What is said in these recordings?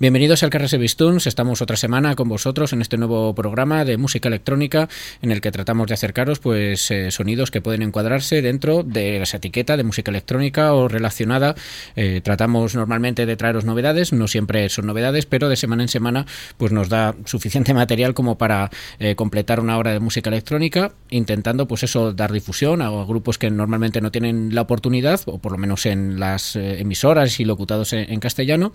Bienvenidos al Carrese Bistuns. Estamos otra semana con vosotros en este nuevo programa de música electrónica en el que tratamos de acercaros pues eh, sonidos que pueden encuadrarse dentro de esa etiqueta de música electrónica o relacionada. Eh, tratamos normalmente de traeros novedades, no siempre son novedades, pero de semana en semana pues nos da suficiente material como para eh, completar una hora de música electrónica, intentando pues eso dar difusión a grupos que normalmente no tienen la oportunidad o por lo menos en las emisoras y locutados en, en castellano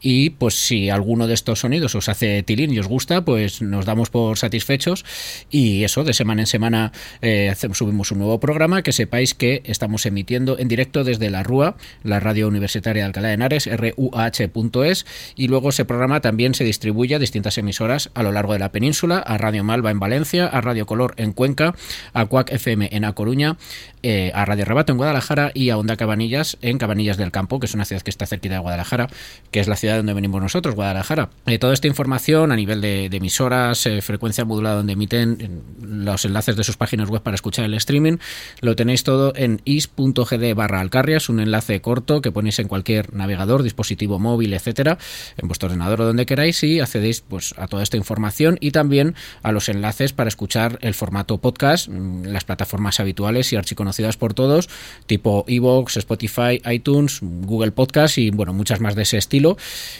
y pues si alguno de estos sonidos os hace tilín y os gusta, pues nos damos por satisfechos y eso, de semana en semana eh, subimos un nuevo programa, que sepáis que estamos emitiendo en directo desde la RUA, la Radio Universitaria de Alcalá de Henares, ruah.es, y luego ese programa también se distribuye a distintas emisoras a lo largo de la península, a Radio Malva en Valencia, a Radio Color en Cuenca, a Cuac FM en A Coruña, eh, a Radio Rebato en Guadalajara y a Onda Cabanillas en Cabanillas del Campo, que es una ciudad que está cerquita de Guadalajara, que es la ciudad donde venimos nosotros nosotros, Guadalajara. Eh, toda esta información a nivel de, emisoras, eh, frecuencia modulada donde emiten los enlaces de sus páginas web para escuchar el streaming, lo tenéis todo en is.gd barra alcarrias, un enlace corto que ponéis en cualquier navegador, dispositivo móvil, etcétera, en vuestro ordenador o donde queráis y accedéis pues a toda esta información y también a los enlaces para escuchar el formato podcast, mm, las plataformas habituales y archiconocidas por todos, tipo Evox, Spotify, iTunes, Google Podcast y bueno, muchas más de ese estilo.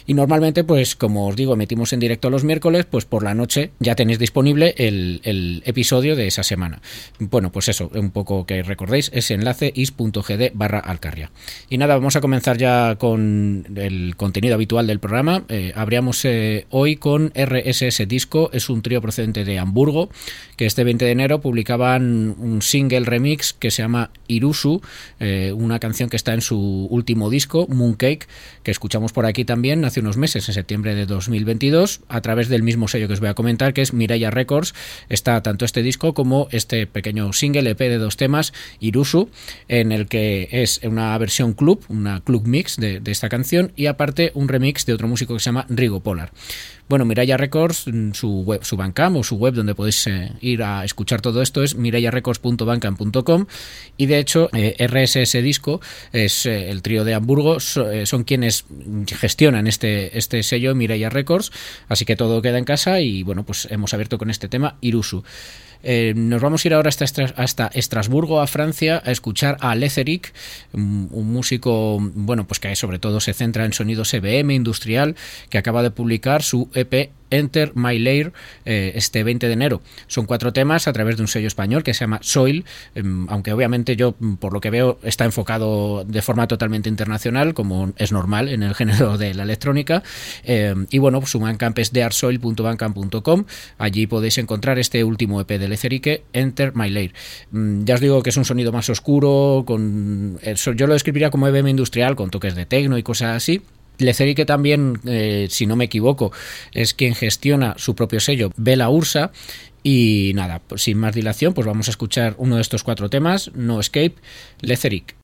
Y normalmente pues como os digo, metimos en directo los miércoles, pues por la noche ya tenéis disponible el, episodio de esa semana. Bueno, pues eso, un poco que recordéis, ese enlace is.gd barra alcarria. Y nada, vamos a comenzar ya con el contenido habitual del programa. Eh, habríamos eh, hoy con RSS Disco, es un trío procedente de Hamburgo, que este 20 de enero publicaban un single remix que se llama Irusu, eh, una canción que está en su último disco, Mooncake, que escuchamos por aquí también hace unos meses en septiembre de 2022, a través del mismo sello que os voy a comentar, que es Miraya Records. Está tanto este disco como este pequeño single EP de dos temas, Irusu, en el que es una versión club, una club mix de, de esta canción, y aparte un remix de otro músico que se llama Rigo Polar. Bueno, Miraya Records, mm, su web, su Bandcamp o su web donde podéis eh, ir a escuchar todo esto es mirayarecords.bandcamp.com y de hecho eh, RSS Disco es eh, el trío de Hamburgo, son quienes gestionan este, este sello Miraya Records, así que todo queda en casa y bueno, pues hemos abierto con este tema Irusu. Eh, nos vamos a ir ahora hasta, hasta Estrasburgo, a Francia, a escuchar a Letheric, un, músico, bueno, pues que sobre todo se centra en sonidos EBM industrial, que acaba de publicar su EP Enter My Lair eh, este 20 de enero. Son cuatro temas a través de un sello español que se llama Soil, em, aunque obviamente yo, por lo que veo, está enfocado de forma totalmente internacional, como es normal en el género de la electrónica. Em, y bueno, su Bandcamp es dearsoil.bandcamp.com. Allí podéis encontrar este último EP de Lecerique, Enter My Lair. Mm, ya os digo que es un sonido más oscuro, con eh, yo lo describiría como EBM industrial, con toques de tecno y cosas así que también, eh, si no me equivoco, es quien gestiona su propio sello, Bela Ursa. Y nada, pues sin más dilación, pues vamos a escuchar uno de estos cuatro temas, No Escape, Leceric.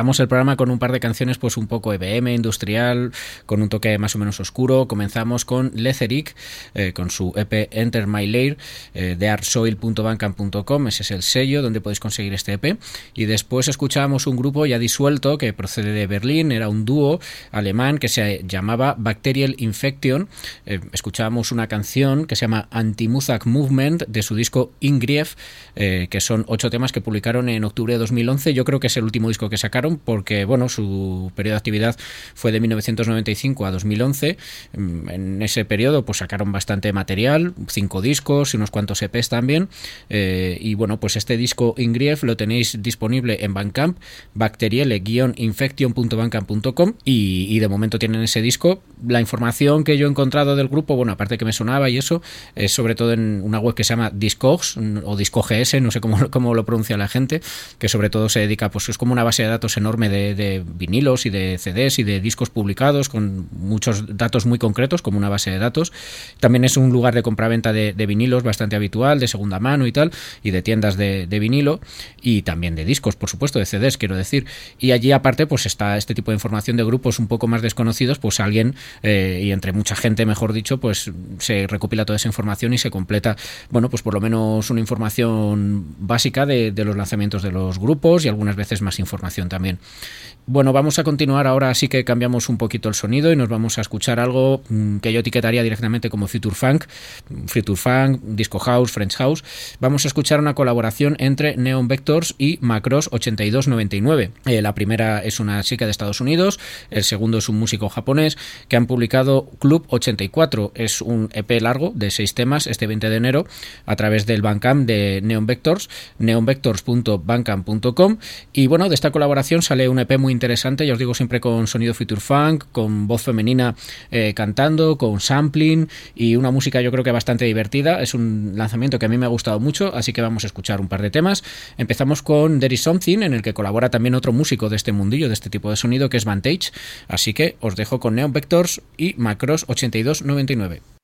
Empezamos el programa con un par de canciones pues un poco EBM, industrial, con un toque más o menos oscuro. Comenzamos con Letheric, eh, con su EP Enter My Lair, eh, de artsoil.bandcamp.com, ese es el sello donde podéis conseguir este EP. Y después escuchábamos un grupo ya disuelto que procede de Berlín, era un dúo alemán que se llamaba Bacterial Infection. Eh, escuchábamos una canción que se llama Anti-Muzak Movement de su disco Ingrief, eh, que son ocho temas que publicaron en octubre de 2011. Yo creo que es el último disco que sacaron porque, bueno, su periodo de actividad fue de 1995 a 2011. Mm, en ese periodo, pues sacaron bastante material, cinco discos y unos cuantos EPs también. Eh, y bueno, pues este disco Ingrief lo tenéis disponible en Bandcamp, bacteriele-infection.bandcamp.com y, de momento tienen ese disco. La información que yo he encontrado del grupo, bueno, aparte que me sonaba y eso, es sobre todo en una web que se llama Discogs o Discogs, no sé cómo, cómo lo pronuncia la gente, que sobre todo se dedica, pues es como una base de datos enorme de, vinilos y de CDs y de discos publicados con muchos datos muy concretos, como una base de datos. También es un lugar de compraventa de, de vinilos bastante habitual, de segunda mano y tal, y de tiendas de, vinilo y también de discos, por supuesto, de CDs, quiero decir. Y allí aparte, pues está este tipo de información de grupos un poco más desconocidos, pues alguien, eh, y entre mucha gente, mejor dicho, pues se recopila toda esa información y se completa, bueno, pues por lo menos una información básica de, de los lanzamientos de los grupos y algunas veces más información también. And. Bueno, vamos a continuar ahora, sí que cambiamos un poquito el sonido y nos vamos a escuchar algo mm, que yo etiquetaría directamente como Future Funk, Future Funk, Disco House, French House. Vamos a escuchar una colaboración entre Neon Vectors y Macross 8299. Eh, la primera es una chica de Estados Unidos, el segundo es un músico japonés que han publicado Club 84. Es un EP largo de seis temas este 20 de enero a través del Bandcamp de Neon Vectors, neonvectors.bandcamp.com y bueno, de esta colaboración sale un EP muy interesante, ya os digo siempre con sonido future funk, con voz femenina eh, cantando, con sampling y una música yo creo que bastante divertida. Es un lanzamiento que a mí me ha gustado mucho, así que vamos a escuchar un par de temas. Empezamos con There is Something, en el que colabora también otro músico de este mundillo, de este tipo de sonido, que es Vantage. Así que os dejo con Neon Vectors y Macross 8299.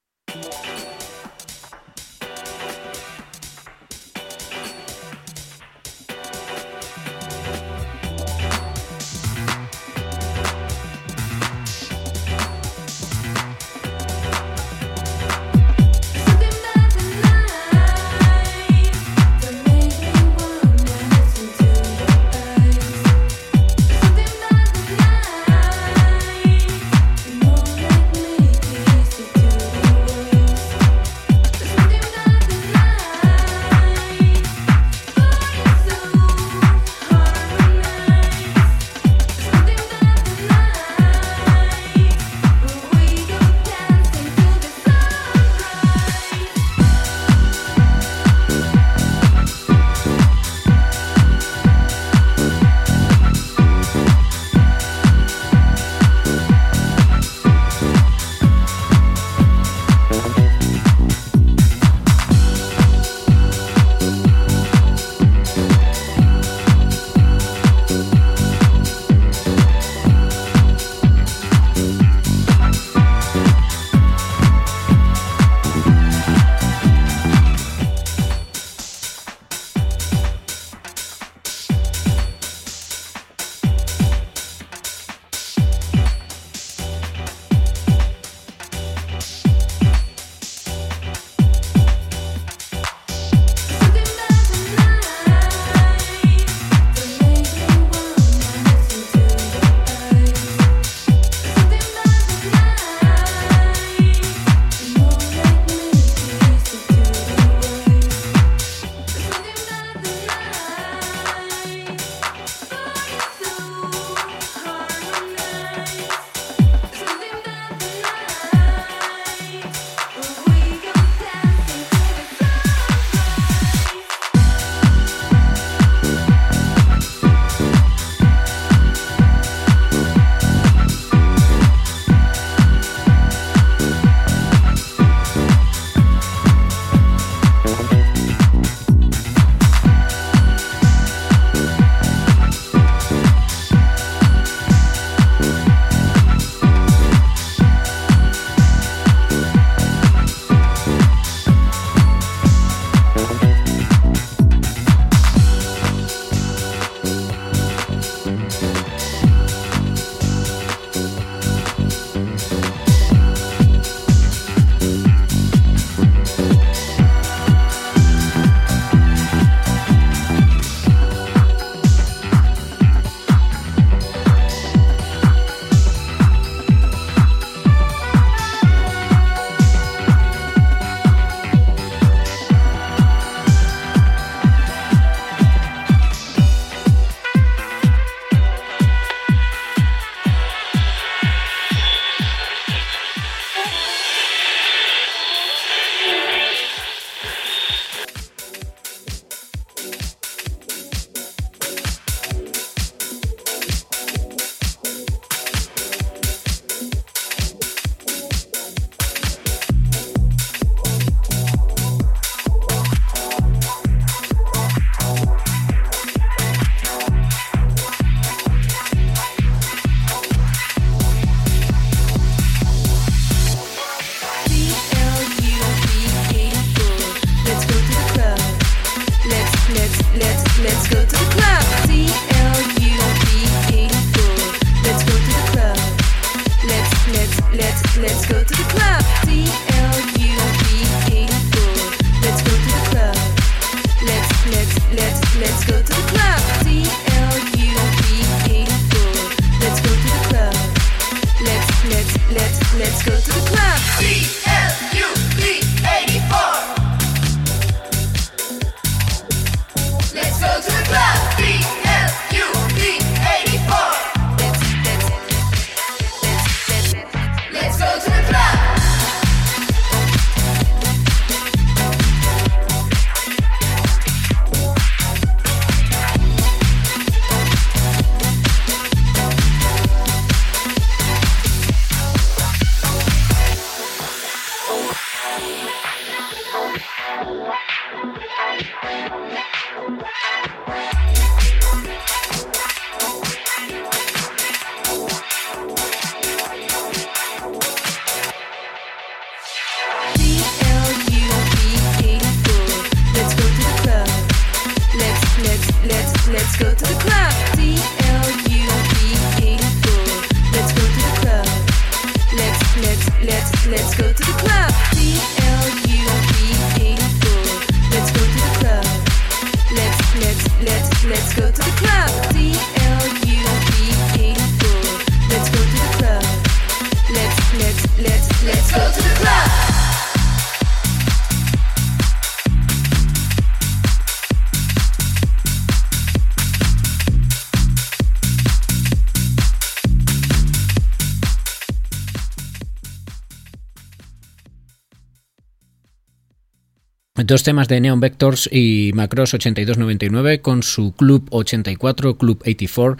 Dos temas de Neon Vectors y Macross 8299 con su Club 84, Club 84,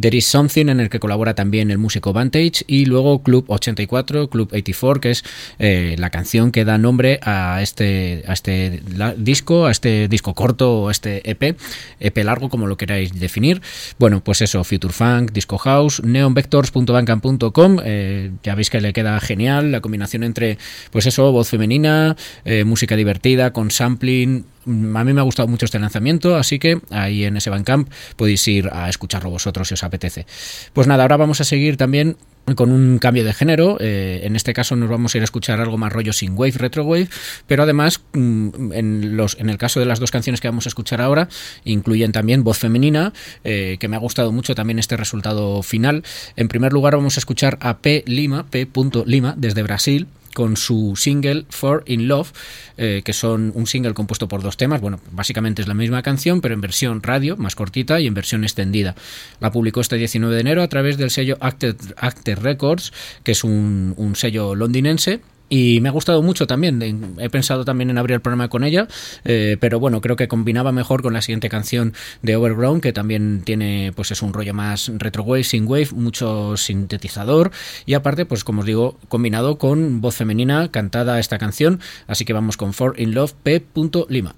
There is Something en el que colabora también el músico Vantage y luego Club 84, Club 84 que es eh, la canción que da nombre a este, a este disco, a este disco corto o este EP, EP largo como lo queráis definir. Bueno, pues eso, Future Funk, Disco House, neonvectors.bandcamp.com, eh, ya veis que le queda genial la combinación entre, pues eso, voz femenina, eh, música divertida, con sampling. A mí me ha gustado mucho este lanzamiento, así que ahí en ese Bandcamp podéis ir a escucharlo vosotros si os apetece. Pues nada, ahora vamos a seguir también con un cambio de género. Eh, en este caso nos vamos a ir a escuchar algo más rollo sin wave, retro wave, pero además mm, en, los, en el caso de las dos canciones que vamos a escuchar ahora incluyen también voz femenina, eh, que me ha gustado mucho también este resultado final. En primer lugar vamos a escuchar a P Lima, P. Lima, desde Brasil con su single For in Love, eh, que son un single compuesto por dos temas. Bueno, básicamente es la misma canción, pero en versión radio, más cortita, y en versión extendida. La publicó este 19 de enero a través del sello Acted, Records, que es un sello londinense y me ha gustado mucho también. He pensado también en abrir el programa con ella, eh, pero bueno, creo que combinaba mejor con la siguiente canción de Overground, que también tiene, pues es un rollo más retrowave, sin wave, mucho sintetizador. Y aparte, pues como os digo, combinado con voz femenina cantada esta canción. Así que vamos con For in Love P. Lima.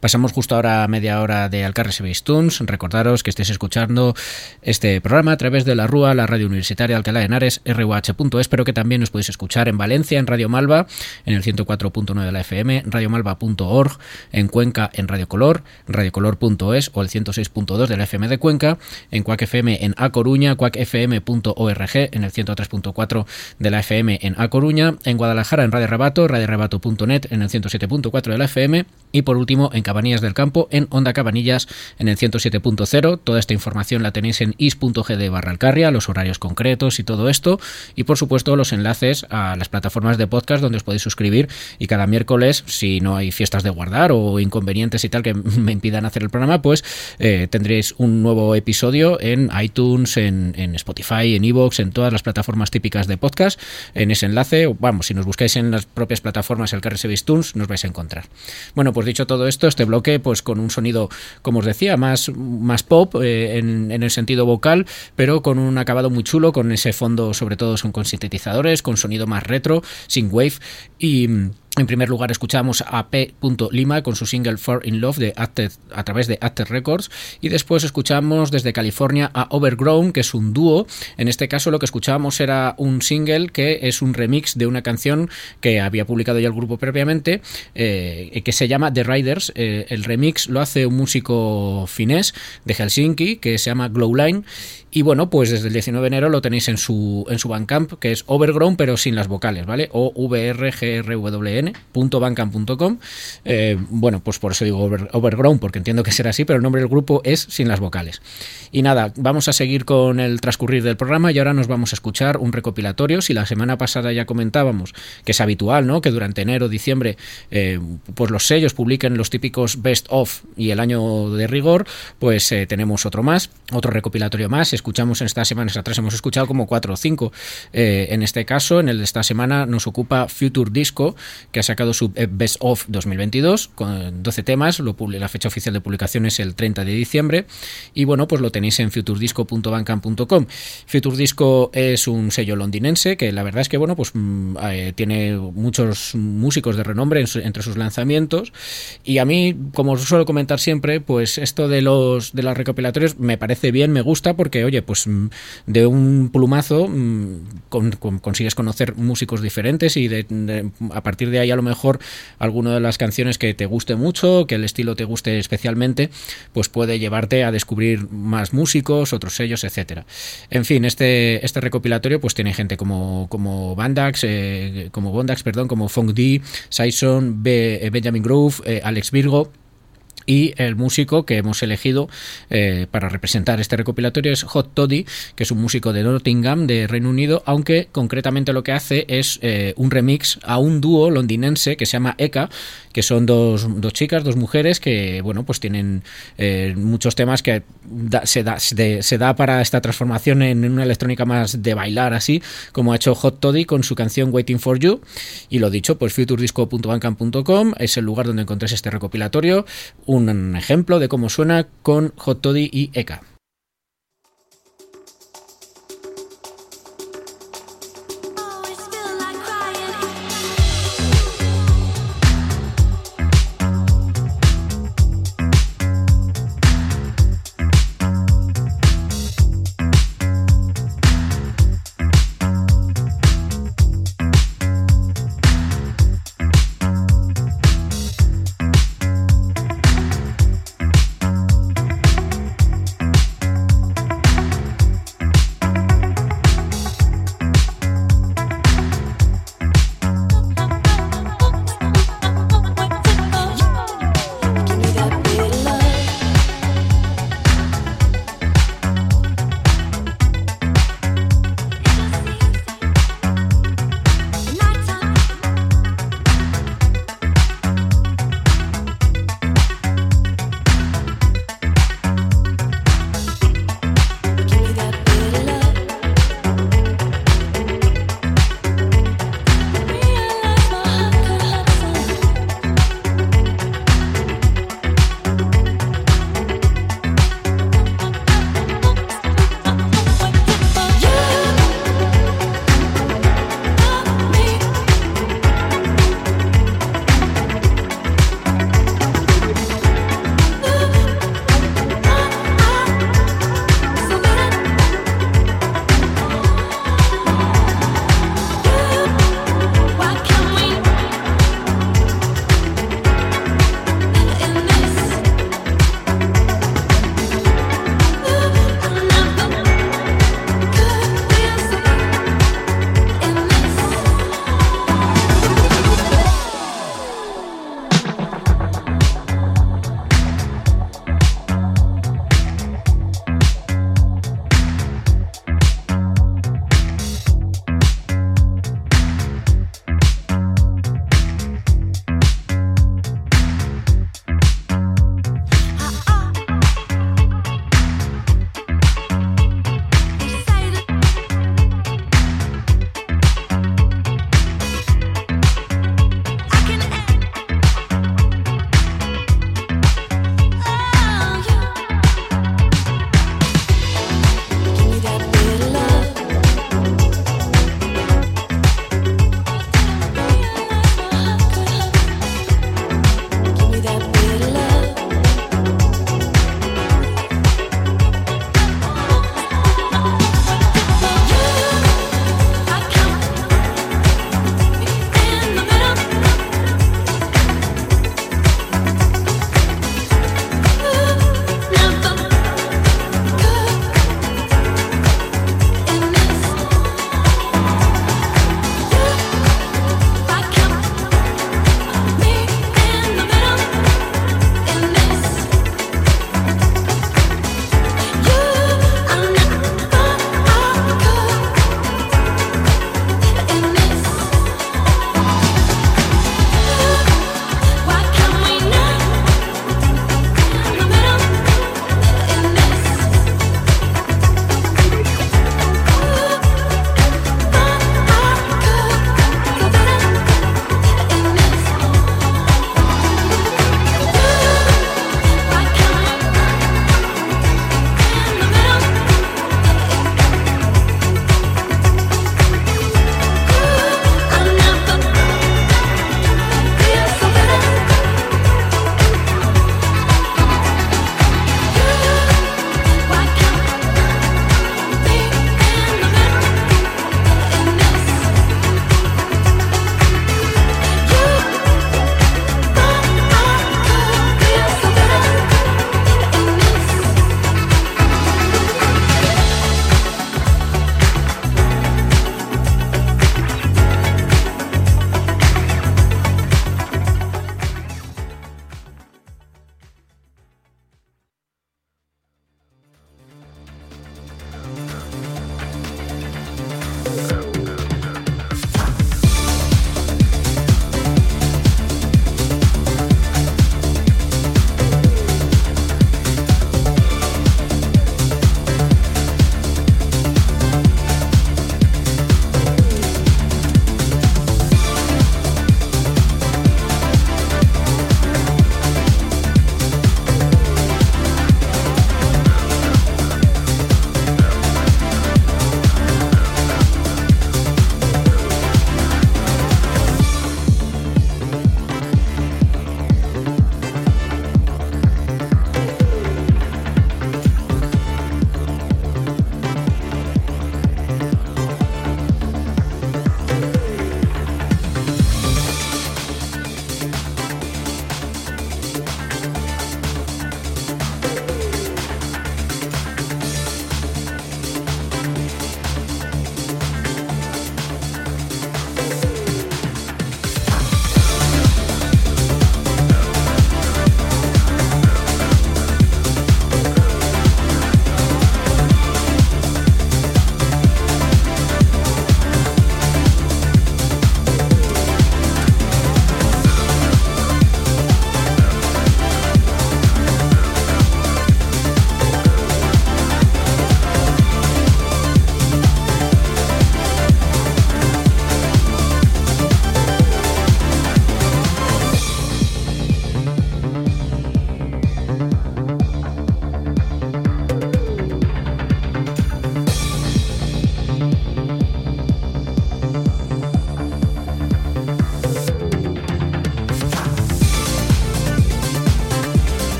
Pasamos justo ahora a media hora de Alcarres Tunes. Recordaros que estéis escuchando este programa a través de la RUA, la radio universitaria Alcalá de Henares, RUH.es, pero que también os podéis escuchar en Valencia, en Radio Malva, en el 104.9 de la FM, radiomalva.org, en Cuenca, en Radio Color, radiocolor.es o el 106.2 de la FM de Cuenca, en Cuac FM en A Coruña, cuacfm.org, en el 103.4 de la FM en A Coruña, en Guadalajara en Radio Rabato, radiorabato.net, en el 107.4 de la FM y por último en Cabanillas del Campo en Onda Cabanillas en el 107.0. Toda esta información la tenéis en is.gd barra alcarria, los horarios concretos y todo esto y por supuesto los enlaces a las plataformas de podcast donde os podéis suscribir y cada miércoles si no hay fiestas de guardar o inconvenientes y tal que me impidan hacer el programa pues eh, tendréis un nuevo episodio en iTunes, en, Spotify, en Evox, en todas las plataformas típicas de podcast en ese enlace, vamos, si nos buscáis en las propias plataformas el Carresevis Tunes nos vais a encontrar. Bueno, pues dicho todo esto, este bloque, pues con un sonido, como os decía, más, más pop eh, en, en, el sentido vocal, pero con un acabado muy chulo, con ese fondo, sobre todo son con sintetizadores, con sonido más retro, sin wave y en primer lugar escuchamos a P. Lima con su single For in Love de a través de Acted Records y después escuchamos desde California a Overgrown que es un dúo. En este caso lo que escuchábamos era un single que es un remix de una canción que había publicado ya el grupo previamente eh, que se llama The Riders. Eh, el remix lo hace un músico finés de Helsinki que se llama Glowline y bueno, pues desde el 19 de enero lo tenéis en su, en su Bandcamp, que es Overgrown, pero sin las vocales, ¿vale? O vrgrwn.bandcamp.com. Eh, bueno, pues por eso digo Overgrown, porque entiendo que será así, pero el nombre del grupo es sin las vocales. Y nada, vamos a seguir con el transcurrir del programa y ahora nos vamos a escuchar un recopilatorio. Si la semana pasada ya comentábamos que es habitual, ¿no? Que durante enero, diciembre, eh, pues los sellos publiquen los típicos best of y el año de rigor, pues eh, tenemos otro más, otro recopilatorio más escuchamos en estas semanas atrás, hemos escuchado como cuatro o cinco. Eh, en este caso, en el de esta semana, nos ocupa Future Disco, que ha sacado su eh, Best of 2022, con 12 temas. Lo, la fecha oficial de publicación es el 30 de diciembre. Y bueno, pues lo tenéis en futuredisco.bandcamp.com. Future Disco es un sello londinense que la verdad es que, bueno, pues mm, eh, tiene muchos músicos de renombre entre sus lanzamientos. Y a mí, como os suelo comentar siempre, pues esto de los de los recopilatorios me parece bien, me gusta, porque oye, pues mm, de un plumazo mm, consigues conocer músicos diferentes y a partir de ahí a lo mejor alguna de las canciones que te guste mucho, que el estilo te guste especialmente, pues puede llevarte a descubrir más músicos, otros sellos, etcétera. En fin, este, este recopilatorio pues tiene gente como, como Bandax, eh, como Bondax, perdón, como Funk D, Sison, B, Benjamin Groove, eh, Alex Virgo y el músico que hemos elegido eh, para representar este recopilatorio es Hot Toddy, que es un músico de Nottingham, de Reino Unido, aunque concretamente lo que hace es eh, un remix a un dúo londinense que se llama Eka, que son dos, dos chicas, dos mujeres que, bueno, pues tienen eh, muchos temas que se, da, se, da para esta transformación en una electrónica más de bailar así, como ha hecho Hot Toddy con su canción Waiting for You. Y lo dicho, pues futuredisco.bandcamp.com es el lugar donde encontréis este recopilatorio ejemplo de cómo suena con Hot Toddy y Eka.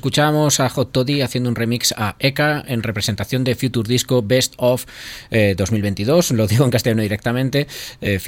Escuchábamos a Hot Toddy haciendo un remix a Eka en representación de Future Disco Best of 2022. Eh, Lo digo en castellano directamente, eh.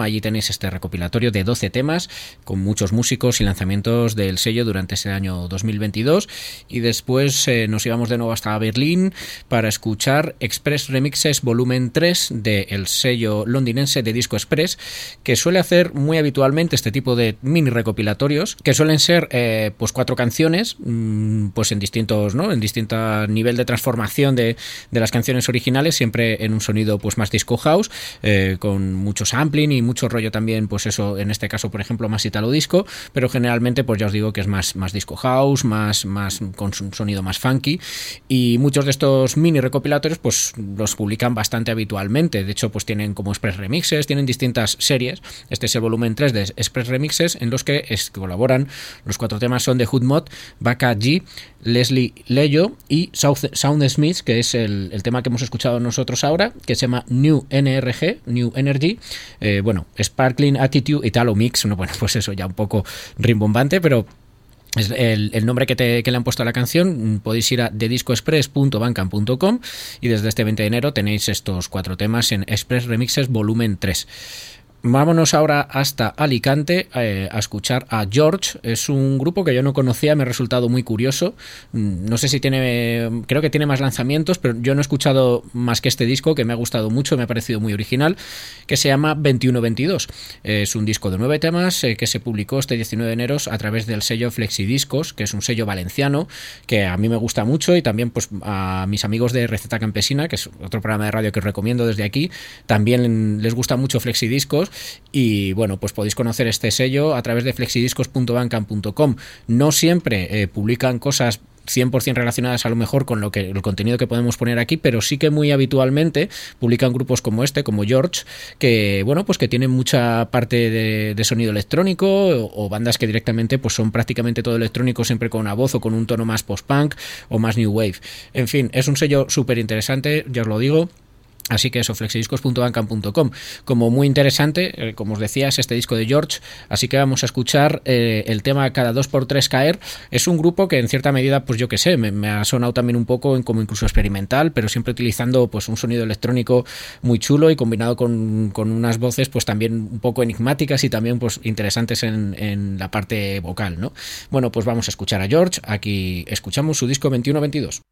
Allí tenéis este recopilatorio de 12 temas con muchos músicos y lanzamientos del sello durante ese año 2022. Y después eh, nos íbamos de nuevo hasta Berlín para escuchar Express Remixes Volumen 3 del sello londinense de Disco Express, que suele hacer muy habitualmente este tipo de mini recopilatorios, que suelen ser pues cuatro canciones, mm, pues en distintos, ¿no? En distinto nivel de transformación de, de, las canciones originales, siempre en un sonido pues más disco house, eh, con mucho sampling y mucho rollo también, pues eso, en este caso, por ejemplo, más italo disco, pero generalmente, pues ya os digo que es más, más disco house, más, más con un sonido más funky, y muchos de estos mini recopilatorios, pues los publican bastante habitualmente. De hecho, pues tienen como Express Remixes, tienen distintas series. Este es el volumen 3 de Express Remixes, en los que colaboran los cuatro temas son de Hoodmod, Baka G, Leslie Leyo y Sound Smith, que es el, tema que hemos escuchado nosotros ahora, que se llama New NRG, New Energy. Eh, bueno, Sparkling Attitude Italo Mix. bueno, pues eso ya un poco rimbombante, pero es el, nombre que, te, le han puesto a la canción. Podéis ir a dediscoexpress.bandcamp.com y desde este 20 de enero tenéis estos cuatro temas en Express Remixes Volumen 3. Vámonos ahora hasta Alicante eh, a escuchar a George. Es un grupo que yo no conocía, me ha resultado muy curioso. Mm, no sé si tiene, creo que tiene más lanzamientos, pero yo no he escuchado más que este disco que me ha gustado mucho, me ha parecido muy original, que se llama 2122. Es un disco de nueve temas eh, que se publicó este 19 de enero a través del sello Flexidiscos, que es un sello valenciano que a mí me gusta mucho y también pues a mis amigos de Receta Campesina, que es otro programa de radio que os recomiendo desde aquí, también les gusta mucho Flexidiscos y bueno, pues podéis conocer este sello a través de flexidiscos.bancam.com. No siempre eh, publican cosas 100% relacionadas a lo mejor con lo que el contenido que podemos poner aquí, pero sí que muy habitualmente publican grupos como este, como George, que bueno, pues que tienen mucha parte de, sonido electrónico o, bandas que directamente pues son prácticamente todo electrónico, siempre con una voz o con un tono más post-punk o más new wave. En fin, es un sello súper interesante, ya os lo digo. Así que eso, flexidiscos.bancam.com. Como muy interesante, eh, como os decía, es este disco de George. Así que vamos a escuchar eh, el tema Cada 2x3 caer. Es un grupo que en cierta medida, pues yo qué sé, me, ha sonado también un poco como incluso experimental, pero siempre utilizando pues un sonido electrónico muy chulo y combinado con, unas voces pues también un poco enigmáticas y también pues interesantes en, en la parte vocal, ¿no? Bueno, pues vamos a escuchar a George. Aquí escuchamos su disco 2122.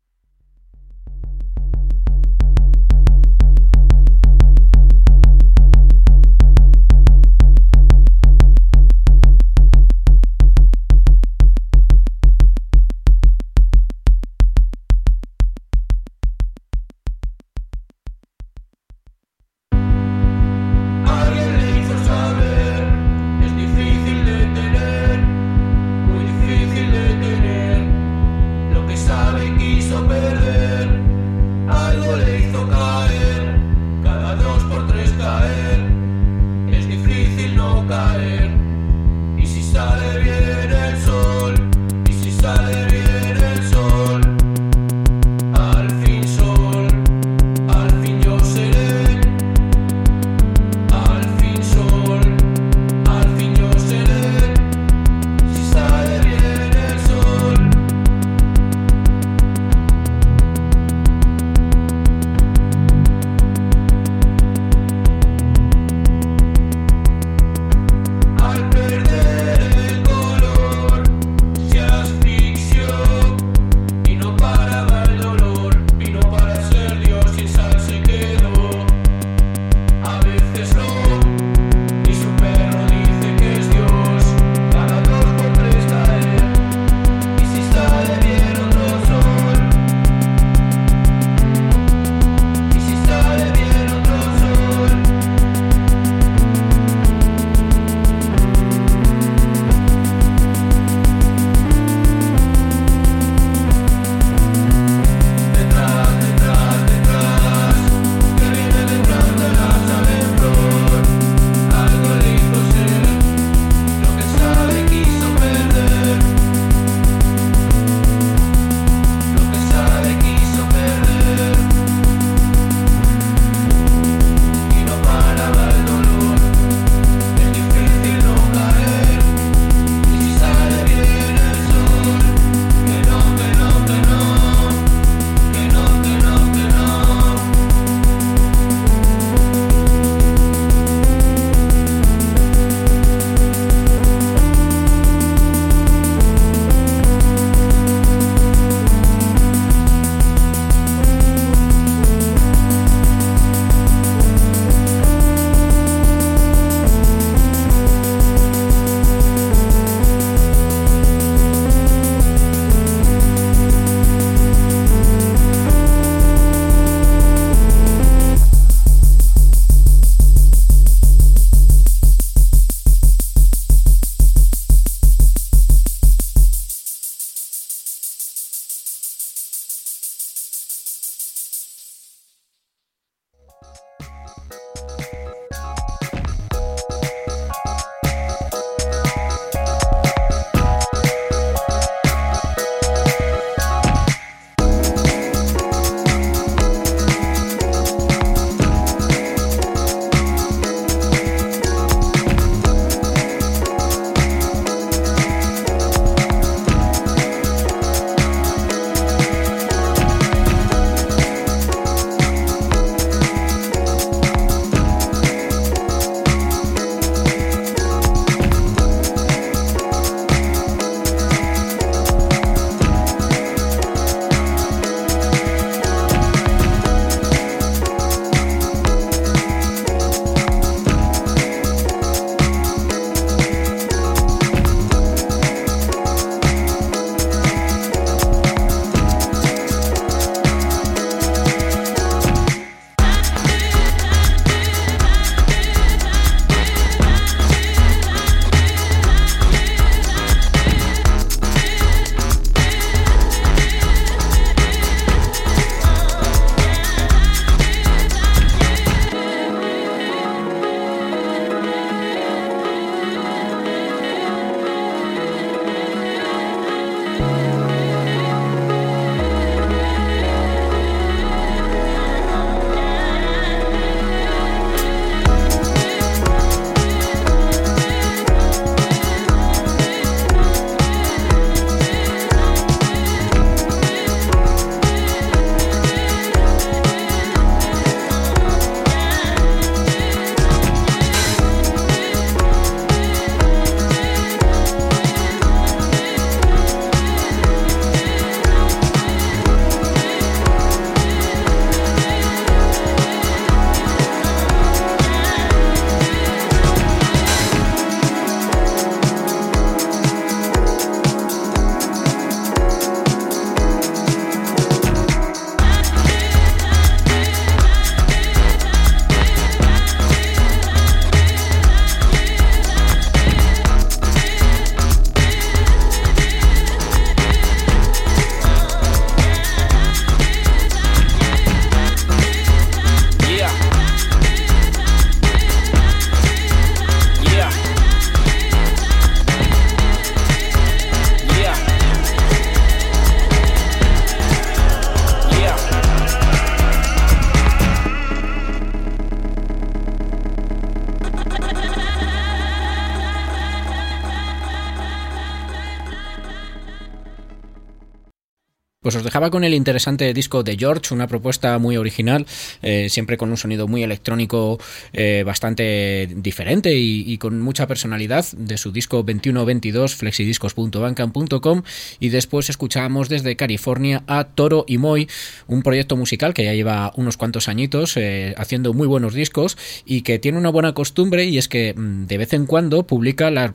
Pues os dejaba con el interesante disco de George, una propuesta muy original, eh, siempre con un sonido muy electrónico eh, bastante diferente y, con mucha personalidad de su disco 2122 flexidiscos.bandcamp.com y después escuchábamos desde California a Toro y Moy, un proyecto musical que ya lleva unos cuantos añitos eh, haciendo muy buenos discos y que tiene una buena costumbre y es que mm, de vez en cuando publica las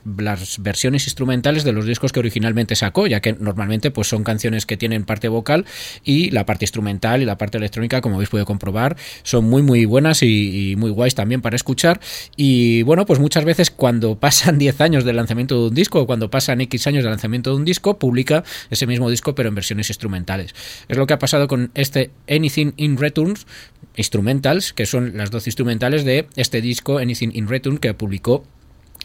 versiones instrumentales de los discos que originalmente sacó, ya que normalmente pues son canciones que tienen vocal y la parte instrumental y la parte electrónica, como habéis podido comprobar, son muy muy buenas y, muy guays también para escuchar. Y bueno, pues muchas veces cuando pasan 10 años del lanzamiento de un disco o cuando pasan X años del lanzamiento de un disco, publica ese mismo disco pero en versiones instrumentales. Es lo que ha pasado con este Anything in Returns, Instrumentals, que son las dos instrumentales de este disco Anything in Return que publicó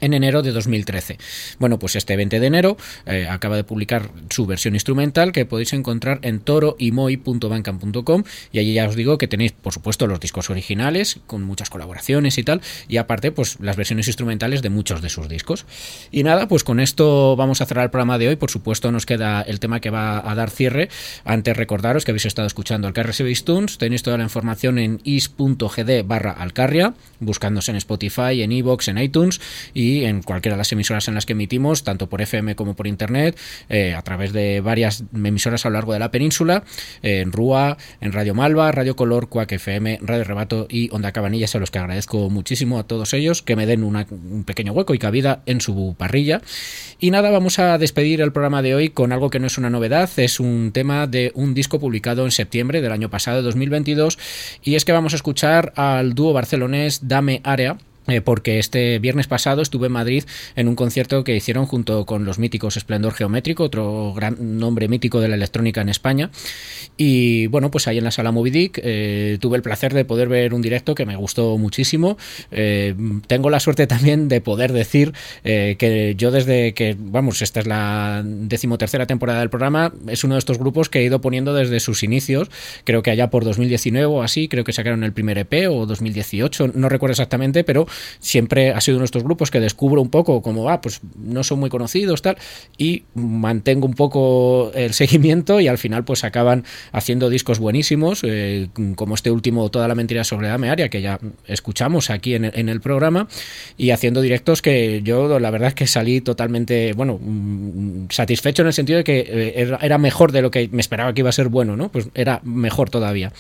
en enero de 2013. Bueno, pues este 20 de enero eh, acaba de publicar su versión instrumental que podéis encontrar en toroymoy.bandcamp.com y allí ya os digo que tenéis, por supuesto, los discos originales con muchas colaboraciones y tal, y aparte, pues las versiones instrumentales de muchos de sus discos. Y nada, pues con esto vamos a cerrar el programa de hoy. Por supuesto, nos queda el tema que va a dar cierre. Antes recordaros que habéis estado escuchando Alcarria Tunes, tenéis toda la información en is.gd barra Alcarria, buscándose en Spotify, en Evox, en iTunes y en cualquiera de las emisoras en las que emitimos, tanto por FM como por Internet, eh, a través de varias emisoras a lo largo de la península, en RUA, en Radio Malva, Radio Color, Cuac FM, Radio Rebato y Onda Cabanillas, a los que agradezco muchísimo a todos ellos que me den un pequeño hueco y cabida en su parrilla. Y nada, vamos a despedir el programa de hoy con algo que no es una novedad, es un tema de un disco publicado en septiembre del año pasado, 2022, y es que vamos a escuchar al dúo barcelonés Dame Area eh, porque este viernes pasado estuve en Madrid en un concierto que hicieron junto con los míticos Esplendor Geométrico, otro gran nombre mítico de la electrónica en España. Y bueno, pues ahí en la sala Movidic eh, tuve el placer de poder ver un directo que me gustó muchísimo. Eh, tengo la suerte también de poder decir que yo desde que, vamos, esta es la decimotercera temporada del programa, es uno de estos grupos que he ido poniendo desde sus inicios, creo que allá por 2019 o así, creo que sacaron el primer EP o 2018, no recuerdo exactamente, pero siempre ha sido uno de estos grupos que descubro un poco como, ah, pues no son muy conocidos, tal, y mantengo un poco el seguimiento y al final pues acaban haciendo discos buenísimos, eh, como este último Toda la mentira sobre Dame Aria, que ya escuchamos aquí en el, programa, y haciendo directos que yo la verdad es que salí totalmente, bueno, mm, satisfecho en el sentido de que eh, era mejor de lo que me esperaba que iba a ser bueno, ¿no? Pues era mejor todavía.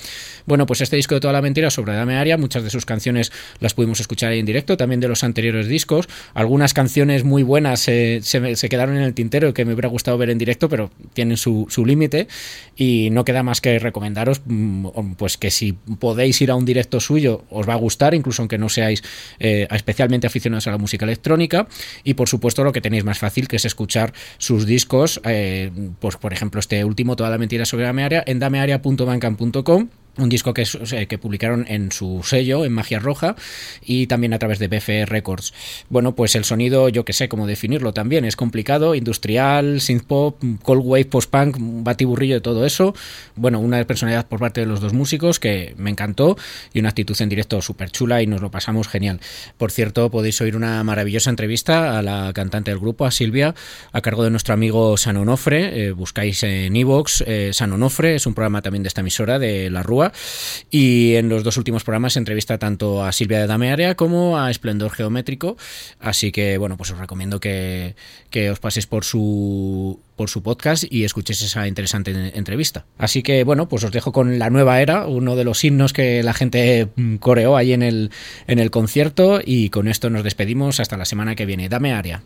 Bueno, pues este disco de Toda la mentira sobre Dame Aria, muchas de sus canciones las pudimos escuchar en directo, también de los anteriores discos. Algunas canciones muy buenas eh, se, quedaron en el tintero que me hubiera gustado ver en directo, pero tienen su, límite. Y no queda más que recomendaros mm, pues que si podéis ir a un directo suyo, os va a gustar, incluso aunque no seáis eh, especialmente aficionados a la música electrónica. Y por supuesto, lo que tenéis más fácil que es escuchar sus discos, eh, pues por ejemplo, este último, Toda la mentira sobre Damearea, en damearea.bandcamp.com un disco que, que, publicaron en su sello, en Magia Roja, y también a través de BFE Records. Bueno, pues el sonido, yo que sé cómo definirlo también, es complicado, industrial, synth pop, cold wave, post-punk, batiburrillo de todo eso. Bueno, una personalidad por parte de los dos músicos que me encantó y una actitud en directo súper chula y nos lo pasamos genial. Por cierto, podéis oír una maravillosa entrevista a la cantante del grupo, a Silvia, a cargo de nuestro amigo San Onofre. Eh, buscáis en Evox eh, San Onofre, es un programa también de esta emisora de La Rúa y en los dos últimos programas se entrevista tanto a Silvia de Damearea como a Esplendor Geométrico. Así que, bueno, pues os recomiendo que, que os paséis por su, por su podcast y escuchéis esa interesante entrevista. Así que, bueno, pues os dejo con La Nueva Era, uno de los himnos que la gente coreó ahí en el, en el concierto y con esto nos despedimos hasta la semana que viene. Dame área.